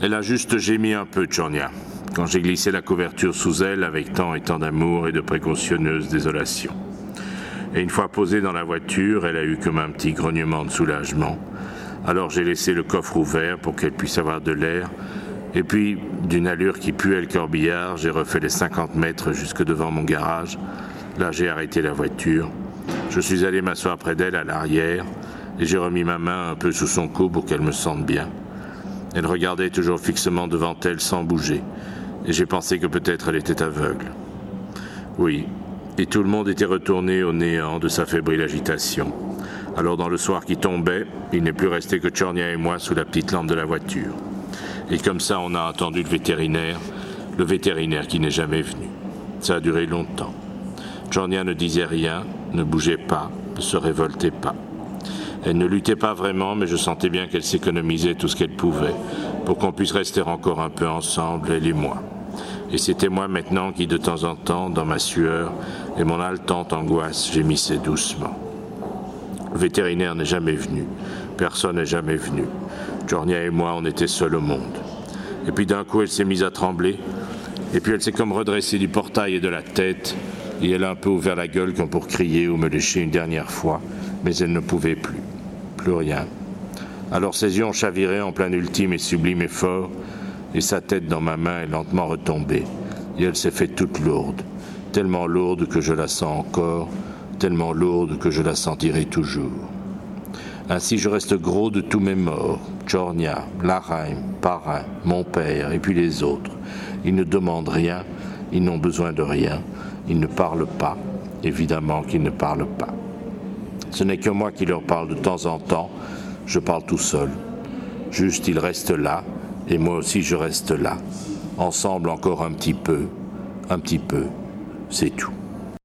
Elle a juste gémi un peu, Tchornia, quand j'ai glissé la couverture sous elle avec tant et tant d'amour et de précautionneuse désolation. Et une fois posée dans la voiture, elle a eu comme un petit grognement de soulagement. Alors j'ai laissé le coffre ouvert pour qu'elle puisse avoir de l'air. Et puis, d'une allure qui puait le corbillard, j'ai refait les 50 mètres jusque devant mon garage. Là, j'ai arrêté la voiture. Je suis allé m'asseoir près d'elle à l'arrière et j'ai remis ma main un peu sous son cou pour qu'elle me sente bien. Elle regardait toujours fixement devant elle sans bouger, et j'ai pensé que peut-être elle était aveugle. Oui, et tout le monde était retourné au néant de sa fébrile agitation. Alors dans le soir qui tombait, il n'est plus resté que Tchornia et moi sous la petite lampe de la voiture. Et comme ça, on a entendu le vétérinaire, le vétérinaire qui n'est jamais venu. Ça a duré longtemps. Tchornia ne disait rien, ne bougeait pas, ne se révoltait pas. Elle ne luttait pas vraiment, mais je sentais bien qu'elle s'économisait tout ce qu'elle pouvait pour qu'on puisse rester encore un peu ensemble, elle et moi. Et c'était moi maintenant qui, de temps en temps, dans ma sueur et mon haletante angoisse, gémissais doucement. Le vétérinaire n'est jamais venu. Personne n'est jamais venu. Jornia et moi, on était seuls au monde. Et puis d'un coup, elle s'est mise à trembler. Et puis elle s'est comme redressée du portail et de la tête. Et elle a un peu ouvert la gueule comme pour crier ou me lécher une dernière fois. Mais elle ne pouvait plus. Plus rien. Alors ses yeux ont chaviré en plein ultime et sublime effort. Et sa tête dans ma main est lentement retombée. Et elle s'est fait toute lourde. Tellement lourde que je la sens encore tellement lourde que je la sentirai toujours. Ainsi je reste gros de tous mes morts, Tchornia, Lareim, Parrain, mon père et puis les autres. Ils ne demandent rien, ils n'ont besoin de rien, ils ne parlent pas, évidemment qu'ils ne parlent pas. Ce n'est que moi qui leur parle de temps en temps, je parle tout seul. Juste ils restent là, et moi aussi je reste là. Ensemble encore un petit peu, un petit peu, c'est tout.